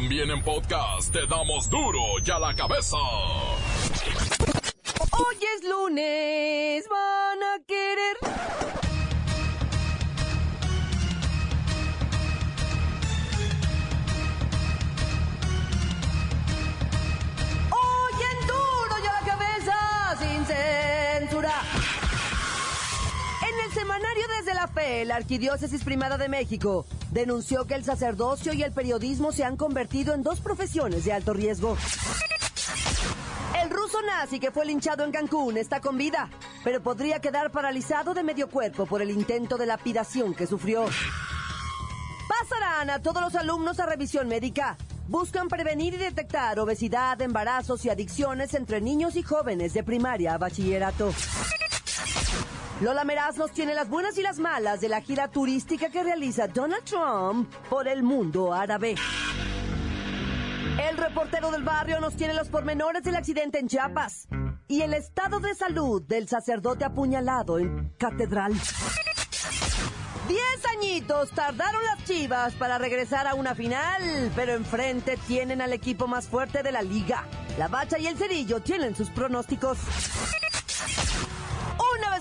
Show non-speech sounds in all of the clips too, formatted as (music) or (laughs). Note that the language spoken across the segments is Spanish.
También en podcast te damos duro y a la cabeza. Hoy es lunes, van a querer. Hoy en duro y a la cabeza, sin censura. En el semanario Desde la Fe, la Arquidiócesis Primada de México denunció que el sacerdocio y el periodismo se han convertido en dos profesiones de alto riesgo. El ruso nazi que fue linchado en Cancún está con vida, pero podría quedar paralizado de medio cuerpo por el intento de lapidación que sufrió. Pasarán a todos los alumnos a revisión médica. Buscan prevenir y detectar obesidad, embarazos y adicciones entre niños y jóvenes de primaria a bachillerato. Lola Meraz nos tiene las buenas y las malas de la gira turística que realiza Donald Trump por el mundo árabe. El reportero del barrio nos tiene los pormenores del accidente en Chiapas y el estado de salud del sacerdote apuñalado en Catedral. Diez añitos tardaron las chivas para regresar a una final, pero enfrente tienen al equipo más fuerte de la liga. La bacha y el cerillo tienen sus pronósticos.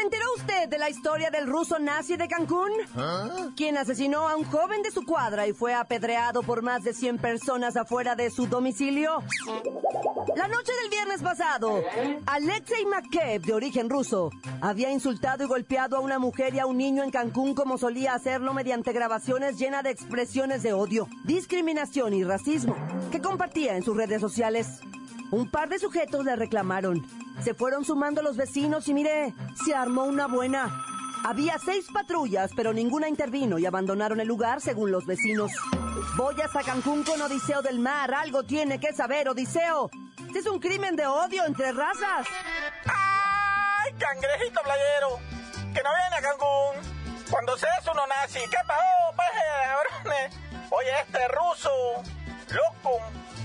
¿Se enteró usted de la historia del ruso nazi de Cancún? Quien asesinó a un joven de su cuadra y fue apedreado por más de 100 personas afuera de su domicilio. La noche del viernes pasado, Alexei Makev, de origen ruso, había insultado y golpeado a una mujer y a un niño en Cancún como solía hacerlo mediante grabaciones llenas de expresiones de odio, discriminación y racismo, que compartía en sus redes sociales. Un par de sujetos le reclamaron. Se fueron sumando los vecinos y mire, se armó una buena. Había seis patrullas, pero ninguna intervino y abandonaron el lugar según los vecinos. Voy hasta Cancún con Odiseo del Mar. Algo tiene que saber, Odiseo. Es un crimen de odio entre razas. ¡Ay, cangrejito playero! Que no viene a Cancún. Cuando seas uno nazi, ¿qué pasó, pues, cabrones? (laughs) Oye, este ruso, loco,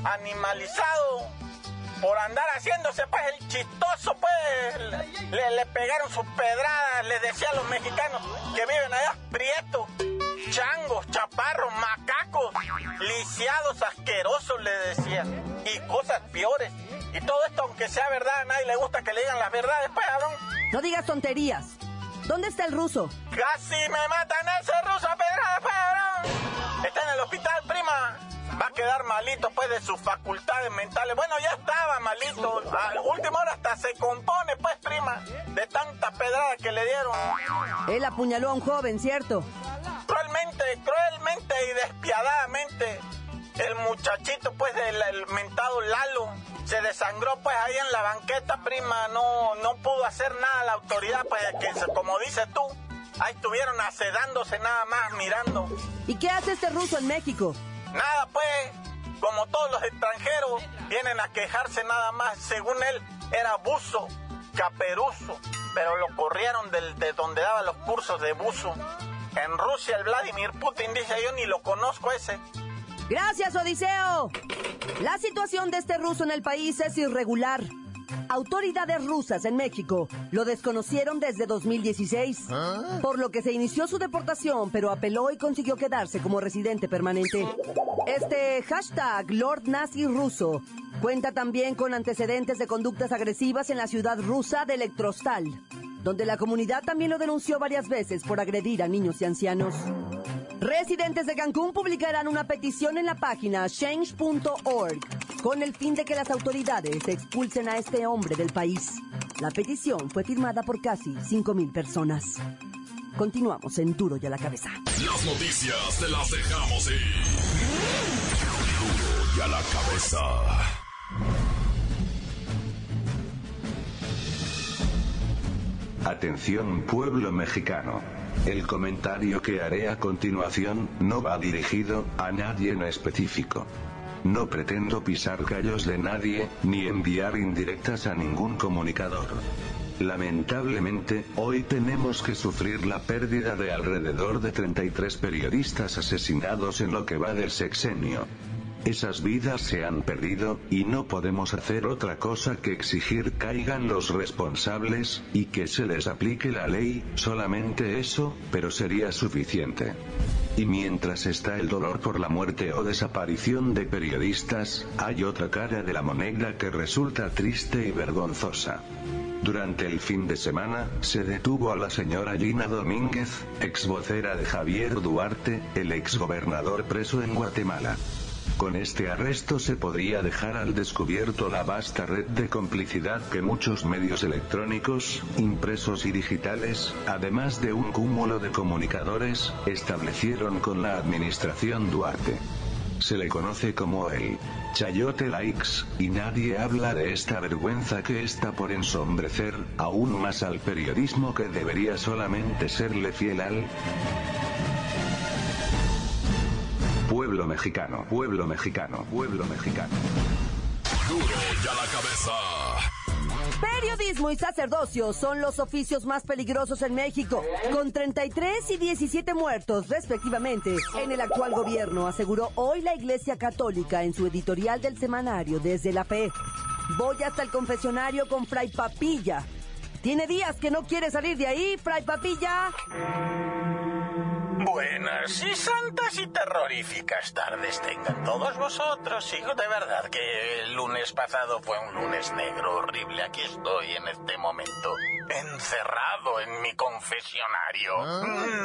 animalizado, por andar haciéndose, pues, el chistoso, pues, le, le pegaron sus pedradas, le decía a los mexicanos que viven allá, prietos, changos, chaparros, macacos, lisiados, asquerosos, le decían, y cosas peores. Y todo esto, aunque sea verdad, a nadie le gusta que le digan las verdades, pues, cabrón. No digas tonterías. ¿Dónde está el ruso? Casi me matan a ese ruso a pedradas, pues, cabrón. Está en el hospital, prima. Va a quedar malito, pues, de sus facultades mentales. Bueno, ya estaba malito. A última hora hasta se compone, pues, prima, de tanta pedrada que le dieron. Él apuñaló a un joven, ¿cierto? Cruelmente, cruelmente y despiadadamente, el muchachito, pues, del el mentado Lalo, se desangró, pues, ahí en la banqueta, prima. No, no pudo hacer nada la autoridad, pues, que, como dices tú, ahí estuvieron acedándose nada más, mirando. ¿Y qué hace este ruso en México? Nada, pues, como todos los extranjeros, vienen a quejarse nada más. Según él, era buzo, caperuzo, pero lo corrieron del, de donde daba los cursos de buzo. En Rusia, el Vladimir Putin dice, yo ni lo conozco ese. Gracias, Odiseo. La situación de este ruso en el país es irregular. Autoridades rusas en México lo desconocieron desde 2016, por lo que se inició su deportación, pero apeló y consiguió quedarse como residente permanente. Este hashtag Lord Nazi Ruso cuenta también con antecedentes de conductas agresivas en la ciudad rusa de Electrostal, donde la comunidad también lo denunció varias veces por agredir a niños y ancianos. Residentes de Cancún publicarán una petición en la página change.org con el fin de que las autoridades expulsen a este hombre del país. La petición fue firmada por casi 5.000 personas. Continuamos en Duro y a la cabeza. Las noticias te las dejamos ir. Duro y a la cabeza. Atención pueblo mexicano. El comentario que haré a continuación no va dirigido a nadie en específico. No pretendo pisar callos de nadie, ni enviar indirectas a ningún comunicador. Lamentablemente, hoy tenemos que sufrir la pérdida de alrededor de 33 periodistas asesinados en lo que va del sexenio. Esas vidas se han perdido, y no podemos hacer otra cosa que exigir caigan los responsables, y que se les aplique la ley, solamente eso, pero sería suficiente. Y mientras está el dolor por la muerte o desaparición de periodistas, hay otra cara de la moneda que resulta triste y vergonzosa. Durante el fin de semana, se detuvo a la señora Gina Domínguez, ex vocera de Javier Duarte, el ex gobernador preso en Guatemala. Con este arresto se podría dejar al descubierto la vasta red de complicidad que muchos medios electrónicos, impresos y digitales, además de un cúmulo de comunicadores, establecieron con la administración Duarte. Se le conoce como el Chayote Likes, y nadie habla de esta vergüenza que está por ensombrecer, aún más al periodismo que debería solamente serle fiel al Pueblo mexicano, pueblo mexicano, pueblo mexicano. Duro ya la cabeza. Periodismo y sacerdocio son los oficios más peligrosos en México, con 33 y 17 muertos respectivamente. En el actual gobierno, aseguró hoy la Iglesia Católica en su editorial del semanario Desde la Fe. Voy hasta el confesionario con Fray Papilla. Tiene días que no quiere salir de ahí, Fray Papilla. Y santas y terroríficas tardes tengan todos vosotros. Sigo de verdad que el lunes pasado fue un lunes negro horrible. Aquí estoy en este momento, encerrado en mi confesionario.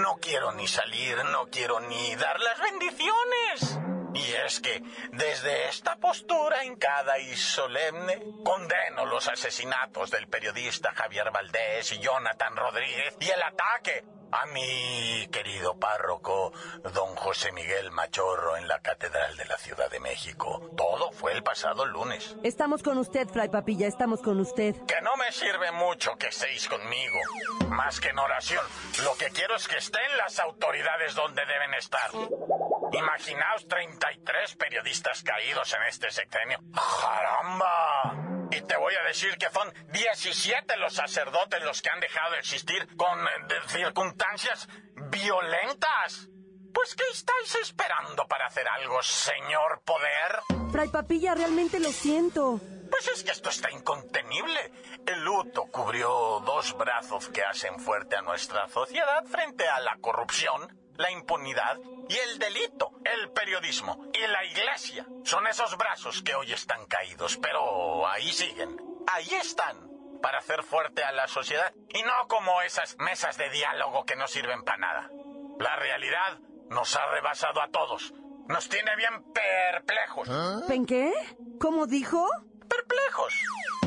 No quiero ni salir, no quiero ni dar las bendiciones. Y es que, desde esta postura hincada y solemne, condeno los asesinatos del periodista Javier Valdés y Jonathan Rodríguez y el ataque a mi querido párroco, don José Miguel Machorro, en la Catedral de la Ciudad de México. Todo fue el pasado lunes. Estamos con usted, Fray Papilla, estamos con usted. Que no me sirve mucho que estéis conmigo. Más que en oración, lo que quiero es que estén las autoridades donde deben estar. Imaginaos 33 periodistas caídos en este sexenio. ¡Caramba! Y te voy a decir que son 17 los sacerdotes los que han dejado de existir con eh, circunstancias violentas. Pues, ¿qué estáis esperando para hacer algo, señor poder? Fray Papilla, realmente lo siento. Pues es que esto está incontenible. El luto cubrió dos brazos que hacen fuerte a nuestra sociedad frente a la corrupción, la impunidad y el delito, el periodismo y la iglesia. Son esos brazos que hoy están caídos, pero ahí siguen. Ahí están. Para hacer fuerte a la sociedad y no como esas mesas de diálogo que no sirven para nada. La realidad nos ha rebasado a todos. Nos tiene bien perplejos. ¿En qué? ¿Cómo dijo? Perplejos.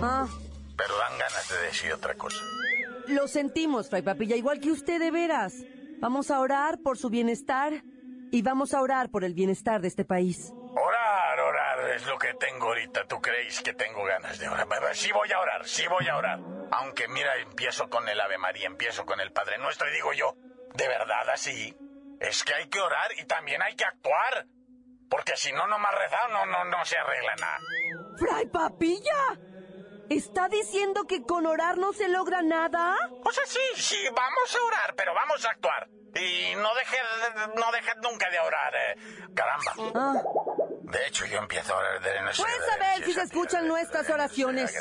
Ah, Pero dan ganas de decir otra cosa. lo sentimos, Fray Papilla, igual que usted de veras. Vamos a orar por su bienestar y vamos a orar por el bienestar de este país. Orar, orar es lo que tengo ahorita. ¿Tú creéis que tengo ganas de orar? Sí voy a orar, sí voy a orar. Aunque mira, empiezo con el Ave María, empiezo con el Padre Nuestro y digo yo, ¿de verdad así? Es que hay que orar y también hay que actuar. Porque si no, no más rezado, no, no, no se arregla nada. ¡Fray Papilla! ¿Está diciendo que con orar no se logra nada? O sea, sí, sí, vamos a orar, pero vamos a actuar. Y no dejes, no dejes nunca de orar. eh. Caramba. Ah, De hecho, yo empiezo a orar de. Pues a ver si se escuchan nuestras oraciones.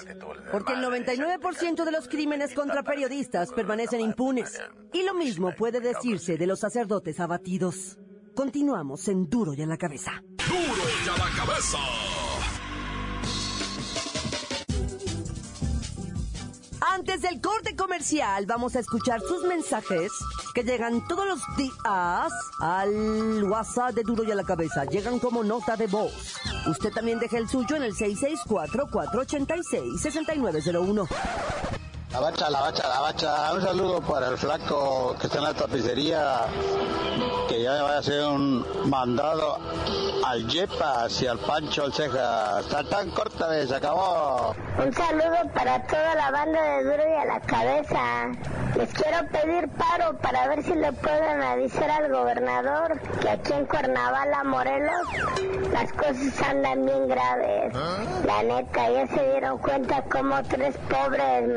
Porque el 99% de los crímenes contra periodistas permanecen impunes. Y lo mismo puede decirse de los sacerdotes abatidos. Continuamos en Duro y a la cabeza. Duro ya la cabeza. Antes del corte comercial, vamos a escuchar sus mensajes que llegan todos los días al WhatsApp de Duro y a la Cabeza. Llegan como nota de voz. Usted también deja el suyo en el 664-486-6901. La bacha, la bacha, la bacha. Un saludo para el flaco que está en la tapicería, que ya vaya a ser un mandado al Yepa hacia el Pancho el Ceja. Está tan corta, vez, se acabó. Un saludo para toda la banda de Duro y a la cabeza. Les quiero pedir paro para ver si le pueden avisar al gobernador que aquí en Cuernavaca, Morelos, las cosas andan bien graves. La neta, ya se dieron cuenta cómo tres pobres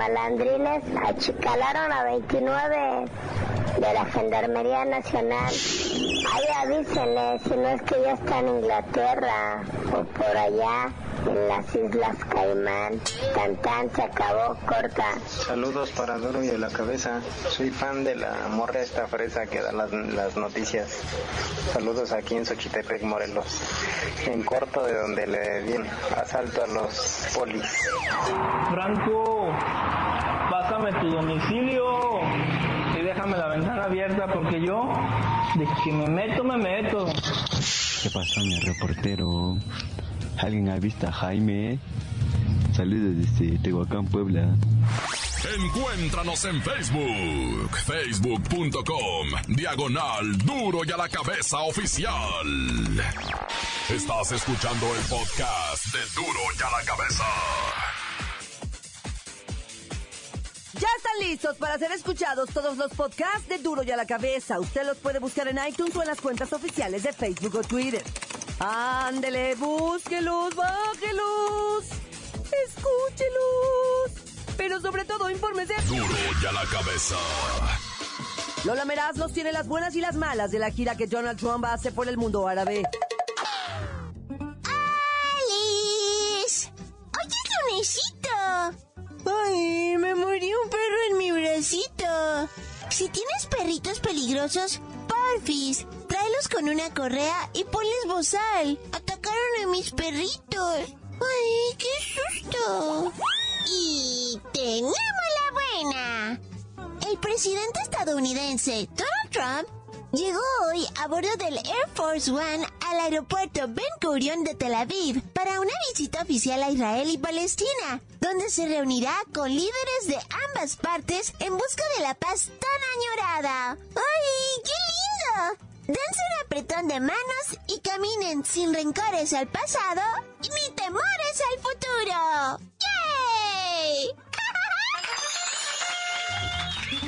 achicalaron a 29 de la Gendarmería Nacional. Ahí avísenle si no es que ya está en Inglaterra o por allá en las Islas Caimán. Tan se acabó, corta. Saludos para Duro y de la Cabeza. Soy fan de la morra esta fresa que da las, las noticias. Saludos aquí en Xochitepec, Morelos. En corto de donde le di asalto a los polis. Franco, pásame tu domicilio y déjame la ventana abierta porque yo, de que me meto, me meto. ¿Qué pasó, mi reportero? ¿Alguien ha visto a Jaime? Saludos desde Tehuacán, Puebla. Encuéntranos en Facebook, facebook.com, diagonal duro y a la cabeza oficial. Estás escuchando el podcast de duro y a la cabeza. Están listos para ser escuchados todos los podcasts de Duro y a la cabeza. Usted los puede buscar en iTunes o en las cuentas oficiales de Facebook o Twitter. Ándele, búsquelos, bájelos, escúchelos. Pero sobre todo, infórmese. Duro y a la cabeza. Lola Meraz nos tiene las buenas y las malas de la gira que Donald Trump hace por el mundo árabe. ¡Ay, me murió un perro en mi bracito! Si tienes perritos peligrosos, porfis, tráelos con una correa y ponles bozal. Atacaron a mis perritos. ¡Ay, qué susto! Y tenemos la buena. El presidente estadounidense Donald Trump llegó hoy a bordo del Air Force One al aeropuerto Ben Gurion de Tel Aviv para una visita oficial a Israel y Palestina, donde se reunirá con líderes de ambas partes en busca de la paz tan añorada. ¡Ay, qué lindo! Dense un apretón de manos y caminen sin rencores al pasado ni temores al futuro.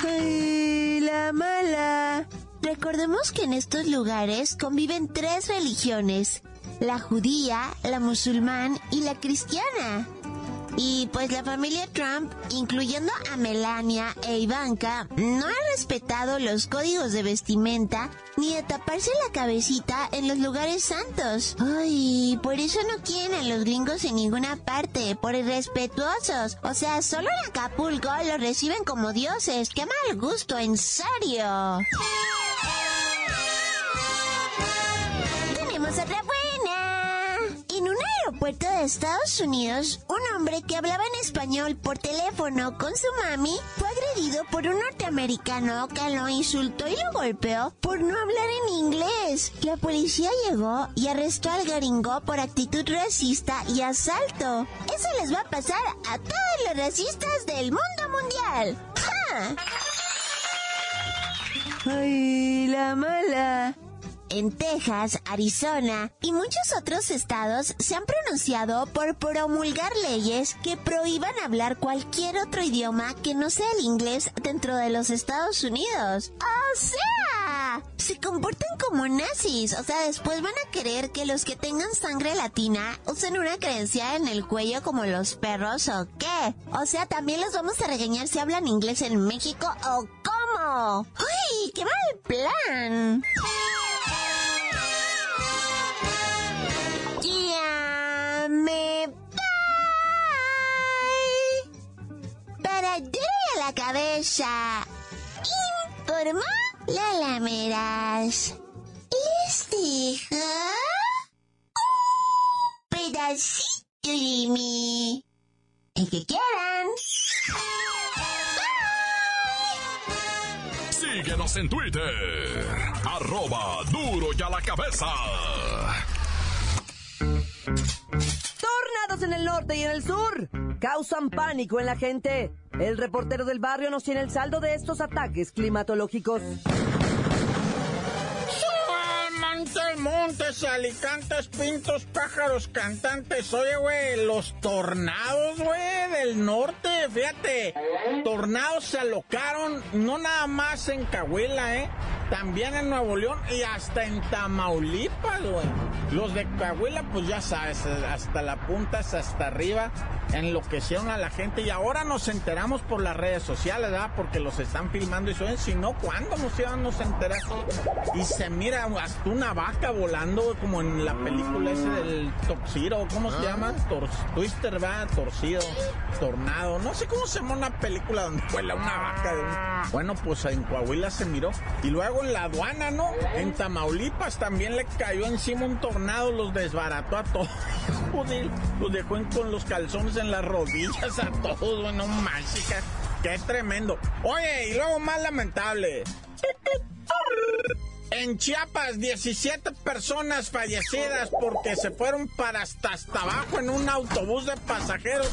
(laughs) ¡Ay, la mala! Recordemos que en estos lugares conviven tres religiones, la judía, la musulmán y la cristiana. Y pues la familia Trump, incluyendo a Melania e Ivanka, no ha respetado los códigos de vestimenta ni de taparse la cabecita en los lugares santos. Ay, por eso no quieren a los gringos en ninguna parte, por irrespetuosos. O sea, solo en Acapulco los reciben como dioses. ¡Qué mal gusto, en serio! Aeropuerto de Estados Unidos, un hombre que hablaba en español por teléfono con su mami fue agredido por un norteamericano que lo insultó y lo golpeó por no hablar en inglés. La policía llegó y arrestó al gringo por actitud racista y asalto. Eso les va a pasar a todos los racistas del mundo mundial. (laughs) ¡Ay, la mala! En Texas, Arizona y muchos otros estados se han pronunciado por promulgar leyes que prohíban hablar cualquier otro idioma que no sea el inglés dentro de los Estados Unidos. ¡O sea! Se comportan como nazis, o sea, después van a querer que los que tengan sangre latina usen una creencia en el cuello como los perros o qué. O sea, también los vamos a regañar si hablan inglés en México o cómo. ¡Uy, qué mal plan! Para darle a la cabeza. Informó la lameras. Les un pedacito de mí. El que quieran. Síguenos en Twitter. Arroba duro y a la cabeza. En el norte y en el sur causan pánico en la gente. El reportero del barrio nos tiene el saldo de estos ataques climatológicos. Montes, alicantes, pintos, pájaros, cantantes. Oye, güey, los tornados, güey, del norte, fíjate. Tornados se alocaron, no nada más en Cahuila, ¿eh? También en Nuevo León y hasta en Tamaulipas, güey. Los de Cahuila, pues ya sabes, hasta la punta, hasta arriba, enloquecieron a la gente y ahora nos enteramos por las redes sociales, ¿verdad? Porque los están filmando y son, si no, ¿cuándo nos íbamos a enterar? Y se mira hasta una vaca volando, como en la película ese del Toxiro, ¿cómo se llama? Tor Twister, va, torcido, tornado, no sé cómo se llama una película donde vuela una vaca. De. Bueno, pues en Coahuila se miró. Y luego en la aduana, ¿no? En Tamaulipas también le cayó encima un tornado, los desbarató a todos. (laughs) los dejó con los calzones en las rodillas a todos, bueno, mágica. Qué tremendo. Oye, y luego más lamentable. En Chiapas, 17 personas fallecidas porque se fueron para hasta, hasta abajo en un autobús de pasajeros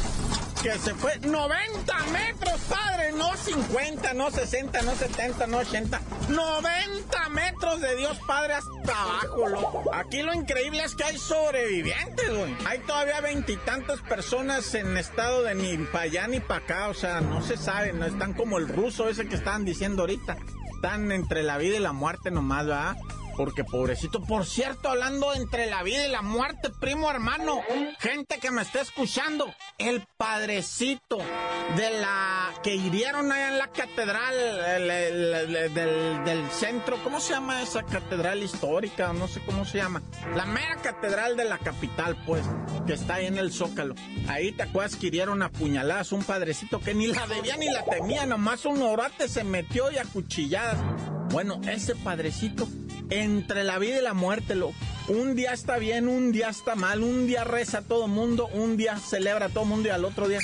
que se fue 90 metros, padre, no 50, no 60, no 70, no 80, 90 metros de Dios, padre, hasta abajo, loco. Aquí lo increíble es que hay sobrevivientes, güey. Hay todavía veintitantas personas en estado de ni para allá ni para acá, o sea, no se sabe, no están como el ruso ese que estaban diciendo ahorita. Están entre la vida y la muerte nomás, ¿verdad? Porque pobrecito, por cierto, hablando entre la vida y la muerte, primo hermano, gente que me está escuchando, el padrecito de la que hirieron allá en la catedral del, centro, ¿cómo se llama esa catedral histórica? No sé cómo se llama. La mera catedral de la capital, pues, que está ahí en el Zócalo. Ahí te acuerdas que hirieron a puñaladas un padrecito que ni la debía ni la temía, nomás un orate se metió y a cuchilladas. Bueno, ese padrecito entre la vida y la muerte, lo. Un día está bien, un día está mal, un día reza a todo mundo, un día celebra a todo mundo y al otro día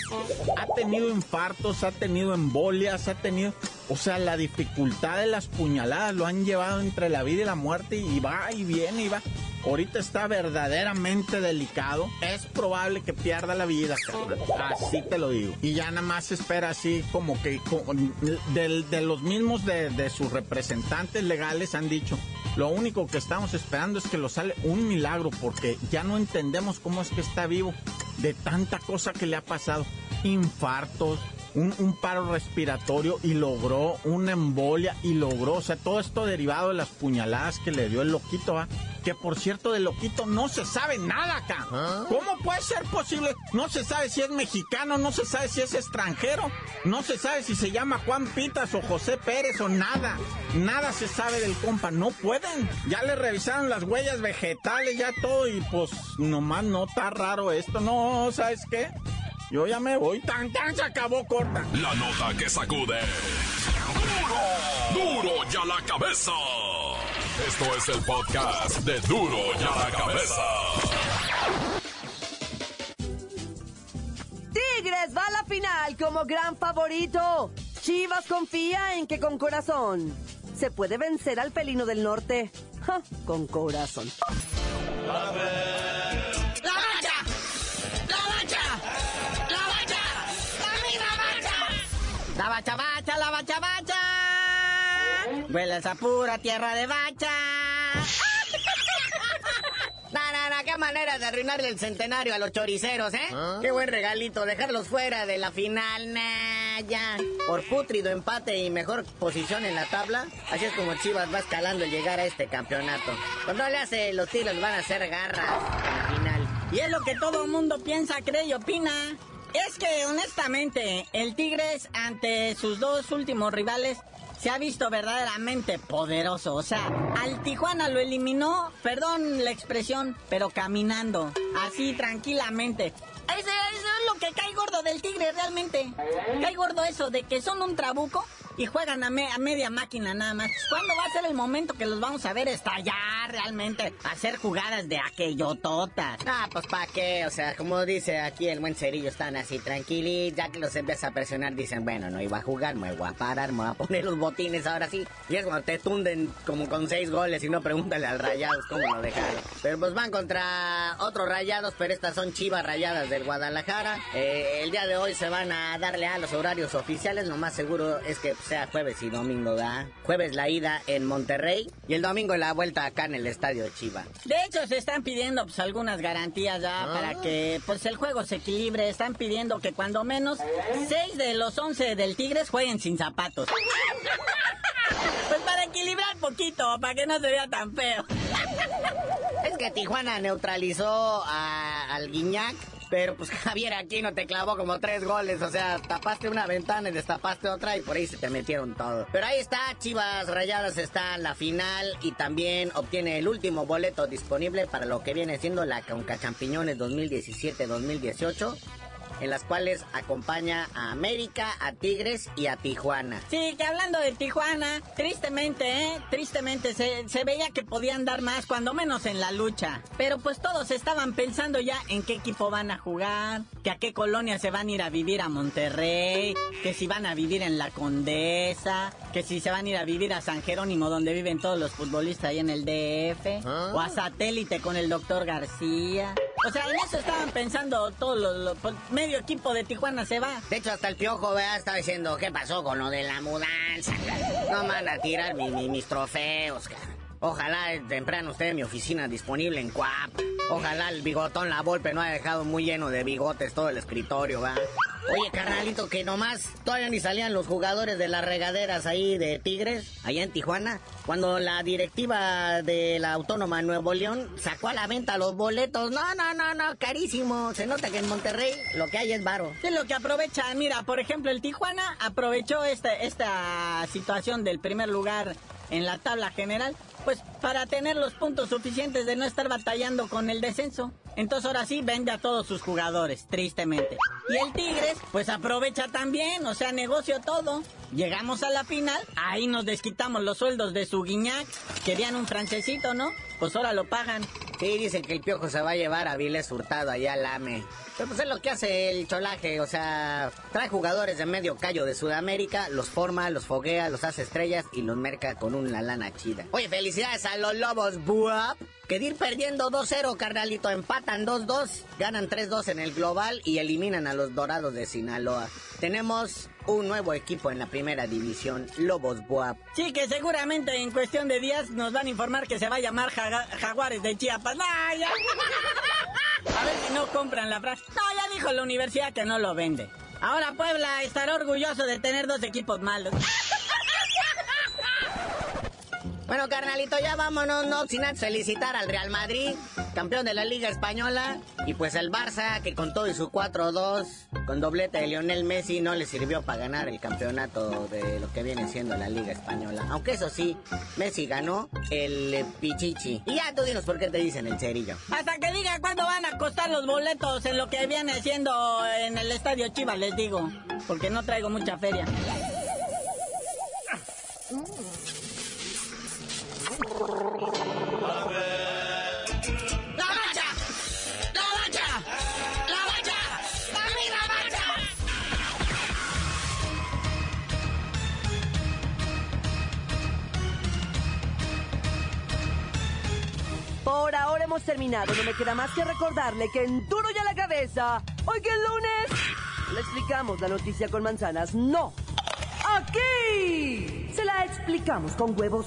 ha tenido infartos, ha tenido embolias, ha tenido... O sea, la dificultad de las puñaladas lo han llevado entre la vida y la muerte y va y viene y va. Ahorita está verdaderamente delicado. Es probable que pierda la vida, Así te lo digo. Y ya nada más espera así como que de, los mismos de, sus representantes legales han dicho, lo único que estamos esperando es que lo sale un milagro porque ya no entendemos cómo es que está vivo de tanta cosa que le ha pasado. Infartos, un, paro respiratorio y logró una embolia y logró, o sea, todo esto derivado de las puñaladas que le dio el loquito, ¿ah? Que por cierto de loquito no se sabe nada acá. ¿Ah? ¿Cómo puede ser posible? No se sabe si es mexicano, no se sabe si es extranjero, no se sabe si se llama Juan Pitas o José Pérez o nada. Nada se sabe del compa, no pueden. Ya le revisaron las huellas vegetales, ya todo y pues nomás no está raro esto, no, ¿sabes qué? Yo ya me voy, tan tan se acabó corta. La nota que sacude. ¡Duro! ¡Duro ya la cabeza! Esto es el podcast de Duro ya la cabeza. Tigres va a la final como gran favorito. Chivas confía en que con corazón se puede vencer al felino del norte. con corazón. La bacha bacha, la bacha bacha. Huele esa pura tierra de bacha. (laughs) Na, qué manera de arruinarle el centenario a los choriceros, ¿eh? ¿Ah? Qué buen regalito, dejarlos fuera de la final, nah, ya. Por putrido empate y mejor posición en la tabla, así es como Chivas va escalando el llegar a este campeonato. Cuando le hace, los tiros van a hacer garras en la final. Y es lo que todo el mundo piensa, cree y opina. Es que honestamente, el Tigres ante sus dos últimos rivales se ha visto verdaderamente poderoso. O sea, al Tijuana lo eliminó, perdón la expresión, pero caminando, así tranquilamente. Eso, es lo que cae gordo del Tigre realmente. Cae gordo eso de que son un trabuco y juegan a, media máquina nada más. ¿Cuándo va a ser el momento que los vamos a ver estallar realmente? Hacer jugadas de aquello tota. Ah, pues para qué, o sea, como dice aquí el buen cerillo, están así tranquilitos, ya que los empieza a presionar, dicen, bueno, no iba a jugar, me voy a parar, me voy a poner los botines ahora sí. Y es cuando te tunden como con seis goles y no pregúntale al Rayados cómo lo dejaron. Pero pues van contra otros Rayados, pero estas son chivas rayadas del Guadalajara. Eh, el día de hoy se van a darle a los horarios oficiales, lo más seguro es que pues, sea jueves y domingo, ¿verdad? Jueves la ida en Monterrey y el domingo la vuelta acá en el estadio Chiva. De hecho, se están pidiendo pues algunas garantías ya Ah. para que pues el juego se equilibre. Están pidiendo que cuando menos 6 de los 11 del Tigres jueguen sin zapatos. (laughs) Pues para equilibrar poquito, para que no se vea tan feo. Es que Tijuana neutralizó a- al Guiñac, pero pues (laughs) Javier Aquino te clavó como tres goles, o sea, tapaste una ventana y destapaste otra y por ahí se te metieron todo. Pero ahí está, Chivas Rayadas está la final y también obtiene el último boleto disponible para lo que viene siendo la Conca Champiñones 2017-2018. En las cuales acompaña a América, a Tigres y a Tijuana. Sí, que hablando de Tijuana, tristemente, ¿eh? Tristemente se, se veía que podían dar más, cuando menos en la lucha. Pero pues todos estaban pensando ya en qué equipo van a jugar, que a qué colonia se van a ir a vivir a Monterrey, que si van a vivir en la Condesa, que si se van a ir a vivir a San Jerónimo, donde viven todos los futbolistas ahí en el DF, o a Satélite con el doctor García. O sea, en eso estaban pensando todos los, los- pues, medio equipo de Tijuana se va. De hecho, hasta el piojo, vea, estaba diciendo, ¿qué pasó con lo de la mudanza? No van a tirar mi- mi- mis trofeos, cara. Ojalá temprano esté mi oficina disponible en Cuap. Ojalá el bigotón La Volpe no haya dejado muy lleno de bigotes todo el escritorio, ¿va? Oye, carnalito, que nomás todavía ni salían los jugadores de las regaderas ahí de Tigres, allá en Tijuana, cuando la directiva de la Autónoma Nuevo León sacó a la venta los boletos. No, no, no, no, carísimo. Se nota que en Monterrey lo que hay es varo. Es lo que aprovechan. Mira, por ejemplo, el Tijuana aprovechó esta, esta situación del primer lugar en la tabla general, pues para tener los puntos suficientes de no estar batallando con el descenso. Entonces ahora sí vende a todos sus jugadores, tristemente. Y el Tigres, pues aprovecha también, o sea, negocio todo. Llegamos a la final, ahí nos desquitamos los sueldos de su guiñac. Querían un francesito, ¿no? Pues ahora lo pagan. Sí, dicen que el piojo se va a llevar a Viles Hurtado allá al AME. Pero pues es lo que hace el cholaje, o sea, trae jugadores de medio callo de Sudamérica, los forma, los foguea, los hace estrellas y los merca con una lana chida. Oye, felicidades a los Lobos Buap, que de ir perdiendo 2-0, carnalito, empatan 2-2, ganan 3-2 en el global y eliminan a los Dorados de Sinaloa. Tenemos un nuevo equipo en la primera división, Lobos Buap. Sí, que seguramente en cuestión de días nos van a informar que se va a llamar Jaguares de Chiapas. ¡No, ya! A ver si no compran la frase. No, ya dijo la universidad que no lo vende. Ahora Puebla estará orgulloso de tener dos equipos malos. Bueno, carnalito, ya vámonos, no sin antes felicitar al Real Madrid, campeón de la Liga Española, y pues el Barça, que con todo y su 4-2, con doblete de Lionel Messi, no le sirvió para ganar el campeonato de lo que viene siendo la Liga Española. Aunque eso sí, Messi ganó el eh, Pichichi. Y ya tú dinos por qué te dicen el cerillo. Hasta que diga cuándo van a costar los boletos en lo que viene haciendo en el estadio Chivas, les digo. Porque no traigo mucha feria. Por ahora hemos terminado. No me queda más que recordarle que en Duro y a la Cabeza, hoy que es lunes, le explicamos la noticia con manzanas. No. Aquí se la explicamos con huevos.